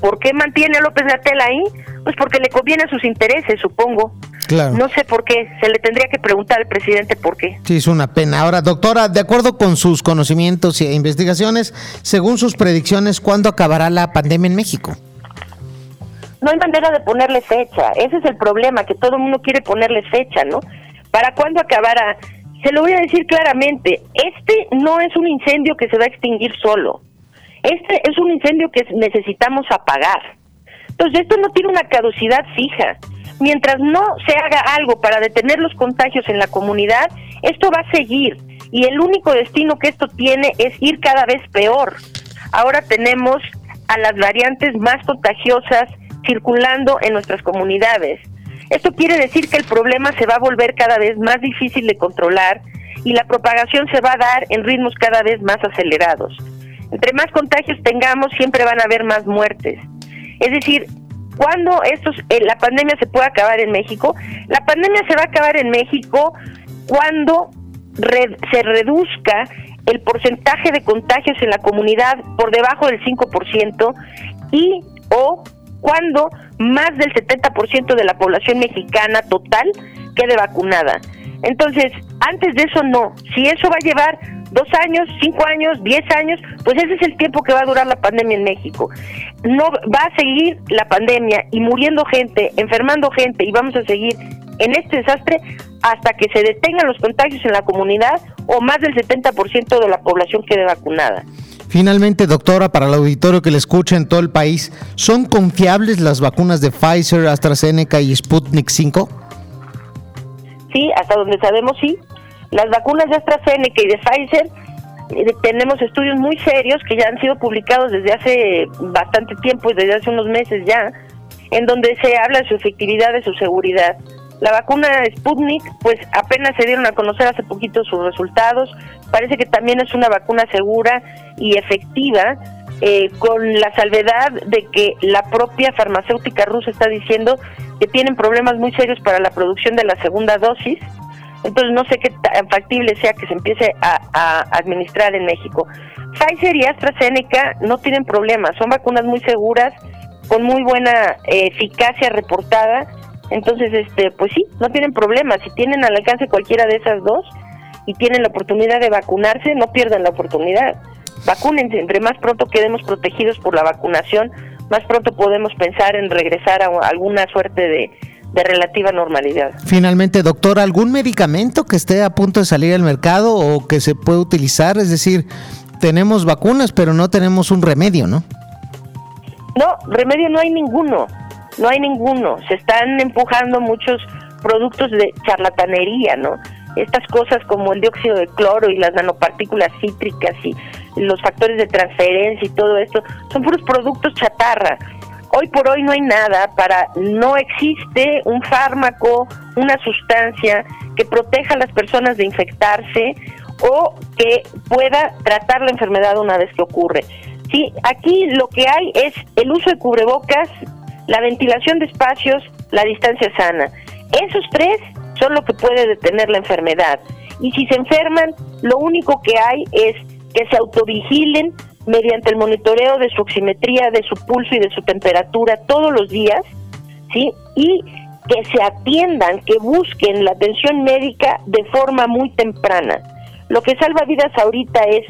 Speaker 9: ¿Por qué mantiene a López Gatel ahí? Pues porque le conviene a sus intereses, supongo. No sé por qué, se le tendría que preguntar al presidente por qué.
Speaker 4: Sí, es una pena. Ahora, doctora, de acuerdo con sus conocimientos e investigaciones, según sus predicciones, ¿cuándo acabará la pandemia en México?
Speaker 9: No hay manera de ponerle fecha. Ese es el problema, que todo el mundo quiere ponerle fecha, ¿no? ¿Para cuándo acabará? Se lo voy a decir claramente, este no es un incendio que se va a extinguir solo. Este es un incendio que necesitamos apagar. Entonces, esto no tiene una caducidad fija mientras no se haga algo para detener los contagios en la comunidad, esto va a seguir y el único destino que esto tiene es ir cada vez peor. Ahora tenemos a las variantes más contagiosas circulando en nuestras comunidades. Esto quiere decir que el problema se va a volver cada vez más difícil de controlar y la propagación se va a dar en ritmos cada vez más acelerados. Entre más contagios tengamos, siempre van a haber más muertes. Es decir, ¿Cuándo estos, eh, la pandemia se puede acabar en México? La pandemia se va a acabar en México cuando se reduzca el porcentaje de contagios en la comunidad por debajo del 5% y o cuando más del 70% de la población mexicana total quede vacunada. Entonces, antes de eso no. Si eso va a llevar dos años, cinco años, diez años, pues ese es el tiempo que va a durar la pandemia en México. No va a seguir la pandemia y muriendo gente, enfermando gente y vamos a seguir en este desastre hasta que se detengan los contagios en la comunidad o más del 70% de la población quede vacunada.
Speaker 4: Finalmente, doctora, para el auditorio que le escucha en todo el país, ¿son confiables las vacunas de Pfizer, AstraZeneca y Sputnik 5?
Speaker 9: Sí, hasta donde sabemos sí. Las vacunas de AstraZeneca y de Pfizer eh, tenemos estudios muy serios que ya han sido publicados desde hace bastante tiempo desde hace unos meses ya, en donde se habla de su efectividad, de su seguridad. La vacuna Sputnik, pues apenas se dieron a conocer hace poquito sus resultados. Parece que también es una vacuna segura y efectiva, eh, con la salvedad de que la propia farmacéutica rusa está diciendo que tienen problemas muy serios para la producción de la segunda dosis. Entonces no sé qué tan factible sea que se empiece a, administrar en México. Pfizer y AstraZeneca no tienen problemas, son vacunas muy seguras, con muy buena eh, eficacia reportada entonces, este, pues sí, no tienen problema. Si tienen al alcance cualquiera de esas dos y tienen la oportunidad de vacunarse, no pierdan la oportunidad. Vacúnense, entre más pronto quedemos protegidos por la vacunación, más pronto podemos pensar en regresar a alguna suerte de, de relativa normalidad.
Speaker 4: Finalmente, doctor, ¿algún medicamento que esté a punto de salir al mercado o que se pueda utilizar? Es decir, tenemos vacunas, pero no tenemos un remedio, ¿no?
Speaker 9: No, remedio no hay ninguno no hay ninguno. Se están empujando muchos productos de charlatanería, ¿no? Estas cosas como el dióxido de cloro y las nanopartículas cítricas y los factores de transferencia y todo esto, son puros productos chatarra. Hoy por hoy no hay nada para, no existe un fármaco, una sustancia que proteja a las personas de infectarse o que pueda tratar la enfermedad una vez que ocurre. Sí, aquí lo que hay es el uso de cubrebocas la ventilación de espacios, la distancia sana. Esos tres son lo que puede detener la enfermedad. Y si se enferman, lo único que hay es que se autovigilen mediante el monitoreo de su oximetría, de su pulso y de su temperatura todos los días, ¿sí? Y que se atiendan, que busquen la atención médica de forma muy temprana. Lo que salva vidas ahorita es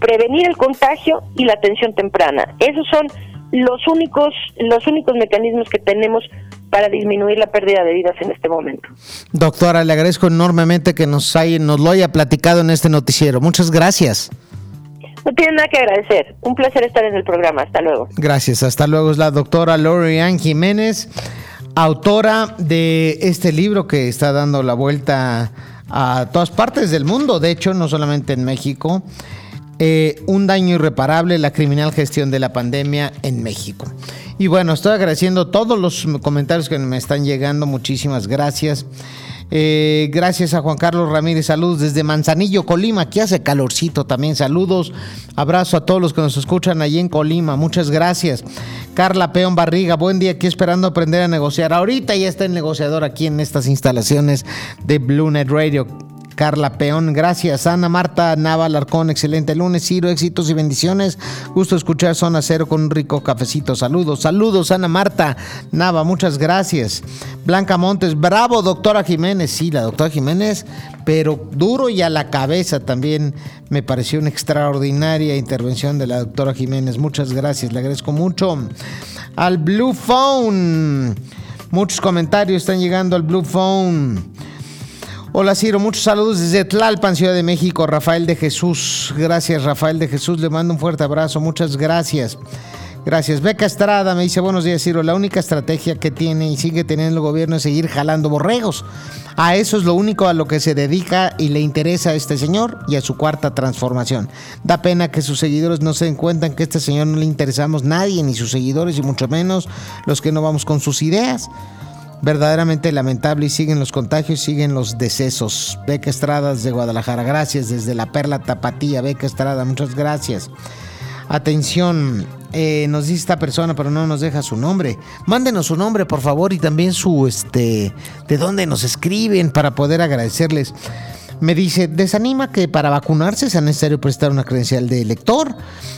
Speaker 9: prevenir el contagio y la atención temprana. Esos son los únicos, los únicos mecanismos que tenemos para disminuir la pérdida de vidas en este momento.
Speaker 4: Doctora, le agradezco enormemente que nos, haya, nos lo haya platicado en este noticiero. Muchas gracias.
Speaker 9: No tiene nada que agradecer. Un placer estar en el programa. Hasta luego.
Speaker 4: Gracias. Hasta luego. Es la doctora Lorian Jiménez, autora de este libro que está dando la vuelta a todas partes del mundo. De hecho, no solamente en México. Eh, un daño irreparable, la criminal gestión de la pandemia en México. Y bueno, estoy agradeciendo todos los comentarios que me están llegando, muchísimas gracias. Eh, gracias a Juan Carlos Ramírez, saludos desde Manzanillo, Colima, aquí hace calorcito también, saludos, abrazo a todos los que nos escuchan allí en Colima, muchas gracias. Carla Peón Barriga, buen día, aquí esperando aprender a negociar. Ahorita ya está el negociador aquí en estas instalaciones de Blue Net Radio. Carla Peón, gracias. Ana Marta Nava Larcón, excelente lunes. Ciro, éxitos y bendiciones. Gusto escuchar Zona Cero con un rico cafecito. Saludos, saludos, Ana Marta Nava, muchas gracias. Blanca Montes, bravo, doctora Jiménez. Sí, la doctora Jiménez, pero duro y a la cabeza también. Me pareció una extraordinaria intervención de la doctora Jiménez. Muchas gracias, le agradezco mucho. Al Blue Phone. Muchos comentarios están llegando al Blue Phone. Hola Ciro, muchos saludos desde Tlalpan, Ciudad de México. Rafael de Jesús, gracias Rafael de Jesús, le mando un fuerte abrazo, muchas gracias. Gracias. Beca Estrada me dice, buenos días Ciro, la única estrategia que tiene y sigue teniendo el gobierno es seguir jalando borregos. A eso es lo único a lo que se dedica y le interesa a este señor y a su cuarta transformación. Da pena que sus seguidores no se den cuenta que a este señor no le interesamos nadie, ni sus seguidores y mucho menos los que no vamos con sus ideas verdaderamente lamentable y siguen los contagios, siguen los decesos. Beca Estrada de Guadalajara, gracias. Desde la Perla Tapatía, Beca Estrada, muchas gracias. Atención, eh, nos dice esta persona, pero no nos deja su nombre. Mándenos su nombre, por favor, y también su, este, de dónde nos escriben para poder agradecerles. Me dice, desanima que para vacunarse sea necesario prestar una credencial de elector.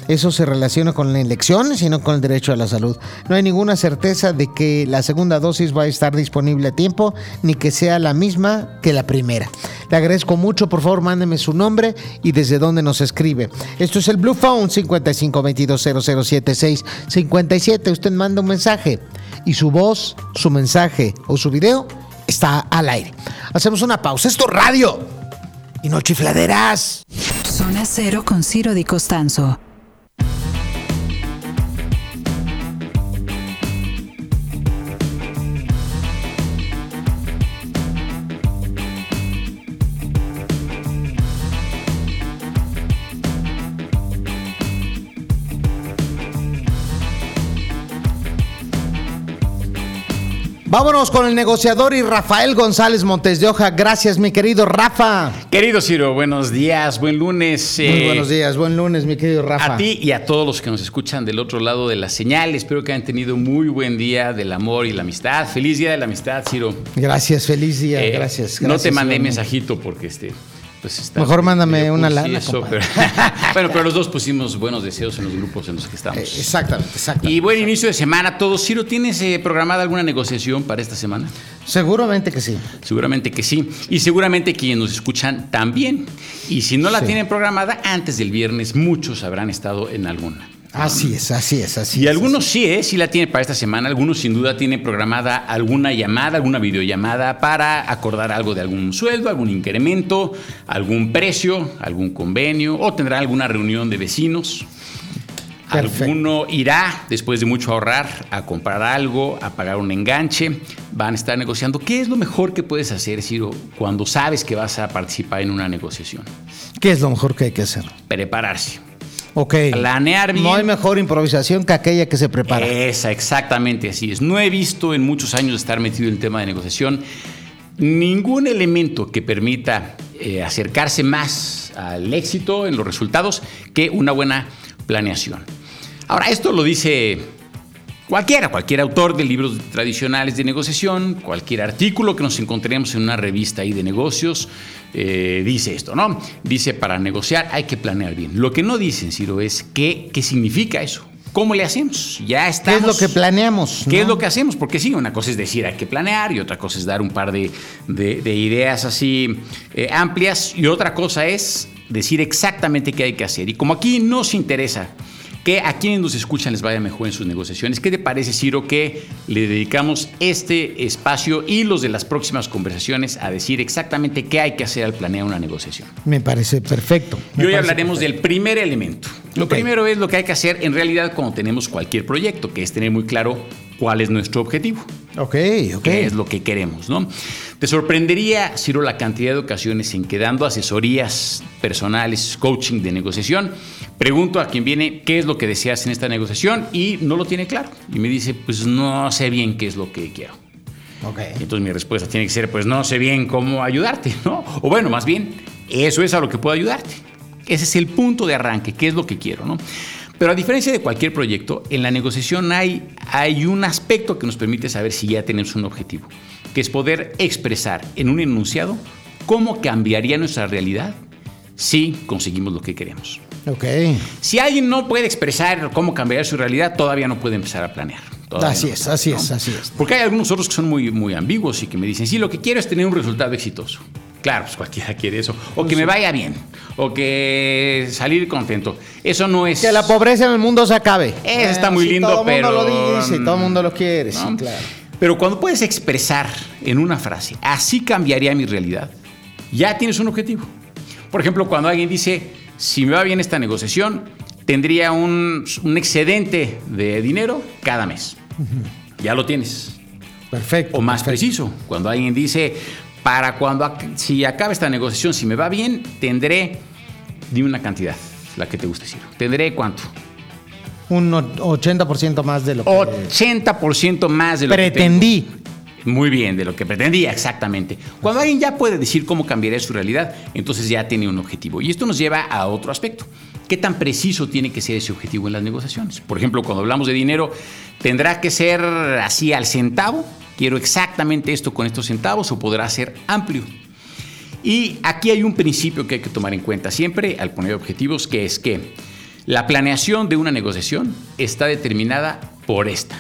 Speaker 4: Eso se relaciona con la elección, sino con el derecho a la salud. No hay ninguna certeza de que la segunda dosis va a estar disponible a tiempo, ni que sea la misma que la primera. Le agradezco mucho, por favor, mándeme su nombre y desde dónde nos escribe. Esto es el Blue Phone 5522007657. Usted manda un mensaje y su voz, su mensaje o su video está al aire. Hacemos una pausa. Esto es radio y no chifladeras.
Speaker 1: Zona Cero con Ciro Di Costanzo.
Speaker 4: Vámonos con el negociador y Rafael González Montes de Oja. Gracias, mi querido Rafa.
Speaker 10: Querido Ciro, buenos días, buen lunes.
Speaker 4: Muy
Speaker 10: eh,
Speaker 4: buenos días, buen lunes, mi querido Rafa.
Speaker 10: A ti y a todos los que nos escuchan del otro lado de la señal. Espero que hayan tenido muy buen día del amor y la amistad. Feliz día de la amistad, Ciro.
Speaker 4: Gracias, feliz día,
Speaker 10: Eh,
Speaker 4: gracias,
Speaker 10: No
Speaker 4: gracias,
Speaker 10: te mandé mensajito porque este. Pues está
Speaker 4: Mejor mándame una lana,
Speaker 10: eso, pero- bueno, pero los dos pusimos buenos deseos en los grupos en los que estamos.
Speaker 4: Eh, exactamente, exactamente.
Speaker 10: Y buen inicio de semana a todos. Ciro, ¿tienes eh, programada alguna negociación para esta semana?
Speaker 4: Seguramente que sí.
Speaker 10: Seguramente que sí. Y seguramente quienes nos escuchan también. Y si no la
Speaker 4: Sí.
Speaker 10: tienen programada, antes del viernes muchos habrán estado en alguna.
Speaker 4: Así es, así es, así
Speaker 10: Y
Speaker 4: es.
Speaker 10: algunos sí, ¿eh? sí la tienen para esta semana. Algunos sin duda tienen programada alguna llamada, alguna videollamada para acordar algo de algún sueldo, algún incremento, algún precio, algún convenio o tendrá alguna reunión de vecinos.
Speaker 4: Perfecto.
Speaker 10: Alguno irá, después de mucho ahorrar, a comprar algo, a pagar un enganche. Van a estar negociando. ¿Qué es lo mejor que puedes hacer, Ciro, cuando sabes que vas a participar en una negociación?
Speaker 4: ¿Qué es lo mejor que hay que hacer?
Speaker 10: Prepararse.
Speaker 4: Ok.
Speaker 10: Planear bien.
Speaker 4: No hay mejor improvisación que aquella que se prepara.
Speaker 10: Esa, exactamente así es. No he visto en muchos años estar metido en el tema de negociación ningún elemento que permita eh, acercarse más al éxito en los resultados que una buena planeación. Ahora, esto lo dice cualquiera, cualquier autor de libros tradicionales de negociación, cualquier artículo que nos encontremos en una revista ahí de negocios, eh, dice esto, ¿no? Dice, para negociar hay que planear bien. Lo que no dicen, Ciro, es qué, qué significa eso. ¿Cómo le hacemos? Ya
Speaker 4: ¿Qué
Speaker 10: estamos.
Speaker 4: es lo que planeamos?
Speaker 10: ¿Qué
Speaker 4: no?
Speaker 10: es lo que hacemos? Porque sí, una cosa es decir hay que planear y otra cosa es dar un par de, de- de ideas así eh, amplias y otra cosa es decir exactamente qué hay que hacer. Y como aquí nos interesa que a quienes nos escuchan les vaya mejor en sus negociaciones, ¿qué te parece, Ciro, que le dedicamos este espacio y los de las próximas conversaciones a decir exactamente qué hay que hacer al planear una negociación?
Speaker 4: Me parece perfecto. Me
Speaker 10: Y hoy hablaremos
Speaker 4: perfecto.
Speaker 10: del primer elemento. Lo
Speaker 4: Ok.
Speaker 10: primero es lo que hay que hacer en realidad cuando tenemos cualquier proyecto, que es tener muy claro cuál es nuestro objetivo,
Speaker 4: Ok, ok.
Speaker 10: qué es lo que queremos, ¿no? Te sorprendería, Ciro, la cantidad de ocasiones en que dando asesorías personales, coaching de negociación, pregunto a quien viene qué es lo que deseas en esta negociación y no lo tiene claro. Y me dice, pues no sé bien qué es lo que quiero.
Speaker 4: Ok.
Speaker 10: Y entonces mi respuesta tiene que ser, pues no sé bien cómo ayudarte, ¿no? O bueno, más bien, eso es a lo que puedo ayudarte. Ese es el punto de arranque, qué es lo que quiero, ¿no? Pero a diferencia de cualquier proyecto, en la negociación hay, hay un aspecto que nos permite saber si ya tenemos un objetivo, que es poder expresar en un enunciado cómo cambiaría nuestra realidad si conseguimos lo que queremos.
Speaker 4: Ok.
Speaker 10: Si alguien no puede expresar cómo cambiaría su realidad, todavía no puede empezar a planear. Todavía
Speaker 4: Así
Speaker 10: no
Speaker 4: es, así es, así es.
Speaker 10: Porque hay algunos otros que son muy, muy ambiguos y que me dicen, sí, lo que quiero es tener un resultado exitoso. Claro, pues cualquiera quiere eso. O que me vaya bien. O que salir contento. Eso no es...
Speaker 4: Que la pobreza en el mundo se acabe.
Speaker 10: Eso está muy
Speaker 4: sí,
Speaker 10: lindo,
Speaker 4: todo
Speaker 10: pero...
Speaker 4: Todo el mundo lo dice,
Speaker 10: mm,
Speaker 4: todo el mundo lo quiere, sí,
Speaker 10: ¿no?
Speaker 4: claro.
Speaker 10: Pero cuando puedes expresar en una frase, así cambiaría mi realidad, ya tienes un objetivo. Por ejemplo, cuando alguien dice, si me va bien esta negociación, tendría un, un excedente de dinero cada mes. Ya lo tienes.
Speaker 4: Perfecto.
Speaker 10: O más
Speaker 4: perfecto.
Speaker 10: preciso, cuando alguien dice, para cuando si acabe esta negociación, si me va bien, tendré, dime una cantidad, la que te guste decir. ¿Tendré cuánto?
Speaker 4: Un o- 80% más de lo que
Speaker 10: 80% más de lo que tengo.
Speaker 4: pretendí.
Speaker 10: Muy bien, de lo que pretendía, exactamente. Cuando alguien ya puede decir cómo cambiaría su realidad, entonces ya tiene un objetivo. Y esto nos lleva a otro aspecto. ¿Qué tan preciso tiene que ser ese objetivo en las negociaciones? Por ejemplo, cuando hablamos de dinero, ¿tendrá que ser así al centavo? ¿Quiero exactamente esto con estos centavos o podrá ser amplio? Y aquí hay un principio que hay que tomar en cuenta siempre al poner objetivos, que es que la planeación de una negociación está determinada por esta,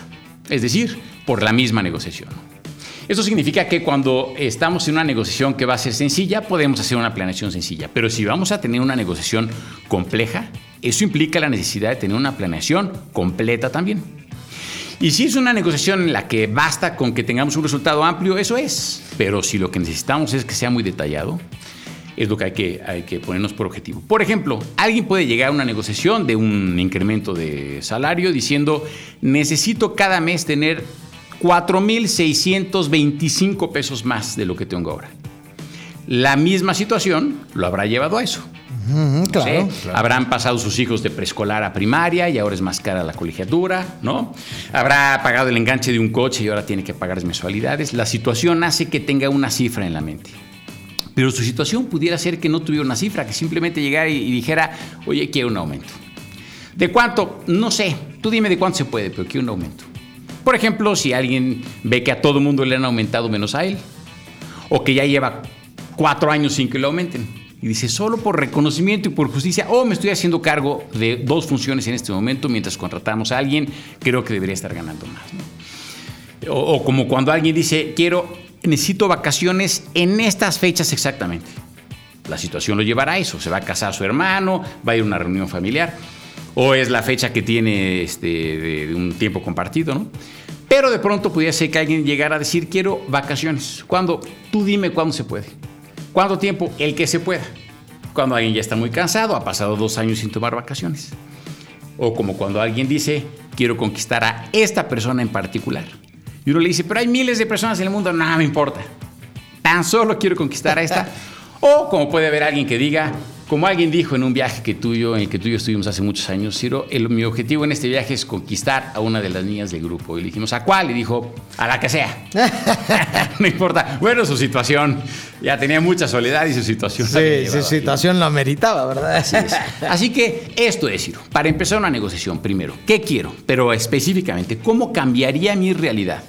Speaker 10: es decir, por la misma negociación. Eso significa que cuando estamos en una negociación que va a ser sencilla, podemos hacer una planeación sencilla. Pero si vamos a tener una negociación compleja, eso implica la necesidad de tener una planeación completa también. Y si es una negociación en la que basta con que tengamos un resultado amplio, eso es. Pero si lo que necesitamos es que sea muy detallado, es lo que hay que, hay que ponernos por objetivo. Por ejemplo, alguien puede llegar a una negociación de un incremento de salario diciendo, necesito cada mes tener 4.625 pesos más de lo que tengo ahora. La misma situación lo habrá llevado a eso.
Speaker 4: claro,
Speaker 10: Habrán pasado sus hijos de preescolar a primaria y ahora es más cara la colegiatura, ¿no? Habrá pagado el enganche de un coche y ahora tiene que pagar mensualidades. La situación hace que tenga una cifra en la mente. Pero su situación pudiera ser que no tuviera una cifra, que simplemente llegara y, y dijera, oye, quiero un aumento. ¿De cuánto? No sé. Tú dime de cuánto se puede, pero quiero un aumento. Por ejemplo, si alguien ve que a todo mundo le han aumentado menos a él, o que ya lleva cuatro años sin que lo aumenten, y dice, solo por reconocimiento y por justicia, o me estoy haciendo cargo de dos funciones en este momento mientras contratamos a alguien, creo que debería estar ganando más. ¿no? O, como cuando alguien dice, quiero, necesito vacaciones en estas fechas exactamente. La situación lo llevará a eso, se va a casar su hermano, va a ir a una reunión familiar o es la fecha que tiene este, de un tiempo compartido, ¿no? Pero de pronto pudiera ser que alguien llegara a decir, quiero vacaciones. ¿Cuándo? Tú dime cuándo se puede. ¿Cuánto tiempo? El que se pueda. Cuando alguien ya está muy cansado, ha pasado dos años sin tomar vacaciones. O como cuando alguien dice, quiero conquistar a esta persona en particular. Y uno le dice, pero hay miles de personas en el mundo, nada me importa. Tan solo quiero conquistar a esta. o como puede haber alguien que diga, como alguien dijo en un viaje que tuyo, en el que tú y yo estuvimos hace muchos años, Ciro, el, mi objetivo en este viaje es conquistar a una de las niñas del grupo. Y le dijimos, ¿a cuál? Y dijo, a la que sea. no importa. Bueno, su situación, ya tenía mucha soledad y su situación.
Speaker 4: Sí, su situación lo ameritaba, ¿verdad?
Speaker 10: Así, es. Así que esto es, Ciro, para empezar una negociación, primero, ¿qué quiero? Pero específicamente, ¿cómo cambiaría mi realidad?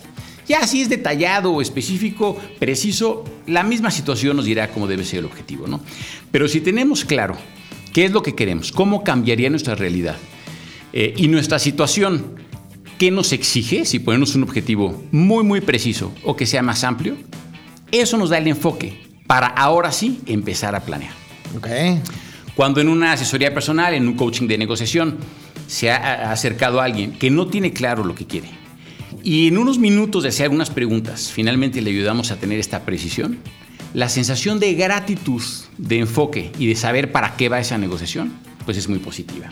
Speaker 10: Ya si es detallado o específico, preciso, la misma situación nos dirá cómo debe ser el objetivo, ¿no? Pero si tenemos claro qué es lo que queremos, cómo cambiaría nuestra realidad eh, y nuestra situación, qué nos exige si ponemos un objetivo muy, muy preciso o que sea más amplio, eso nos da el enfoque para ahora sí empezar a planear.
Speaker 4: Okay.
Speaker 10: Cuando en una asesoría personal, en un coaching de negociación, se ha acercado a alguien que no tiene claro lo que quiere, y en unos minutos de hacer algunas preguntas, finalmente le ayudamos a tener esta precisión. La sensación de gratitud, de enfoque y de saber para qué va esa negociación, pues es muy positiva.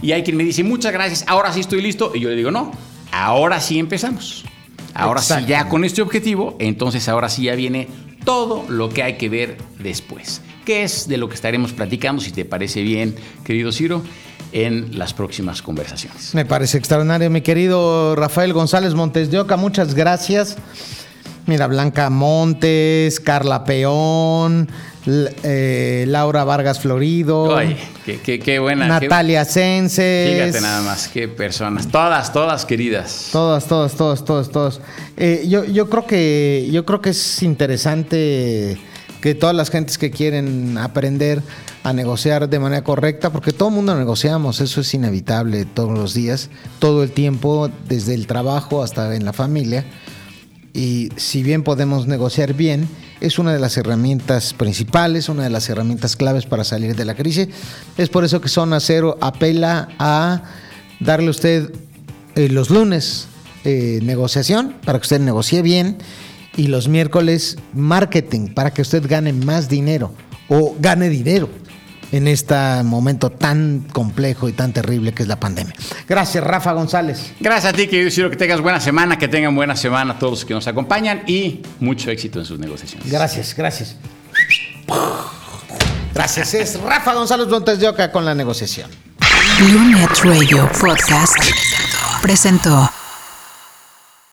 Speaker 10: Y hay quien me dice, muchas gracias, ahora sí estoy listo. Y yo le digo, no, ahora sí empezamos. Ahora sí ya con este objetivo, entonces ahora sí ya viene todo lo que hay que ver después. ¿Qué es de lo que estaremos platicando, si te parece bien, querido Ciro? en las próximas conversaciones.
Speaker 4: Me parece extraordinario, mi querido Rafael González Montes de Oca, muchas gracias. Mira, Blanca Montes, Carla Peón, eh, Laura Vargas Florido.
Speaker 10: Ay, qué, qué, qué buena.
Speaker 4: Natalia Senses.
Speaker 10: Fíjate nada más, qué personas. Todas, todas queridas.
Speaker 4: Todas, todas, todas, todas, todas. Eh, yo, yo, creo que, yo creo que es interesante que todas las gentes que quieren aprender a negociar de manera correcta, porque todo el mundo negociamos, eso es inevitable todos los días, todo el tiempo, desde el trabajo hasta en la familia. Y si bien podemos negociar bien, es una de las herramientas principales, una de las herramientas claves para salir de la crisis. Es por eso que Zona Cero apela a darle a usted eh, los lunes eh, negociación, para que usted negocie bien, y los miércoles marketing, para que usted gane más dinero o gane dinero en este momento tan complejo y tan terrible que es la pandemia. Gracias, Rafa González.
Speaker 10: Gracias a ti, querido Ciro, que tengas buena semana, que tengan buena semana todos los que nos acompañan y mucho éxito en sus negociaciones.
Speaker 4: Gracias, gracias. Gracias, es Rafa González Montes de Oca con la negociación.
Speaker 1: Lunet Radio Podcast presentó.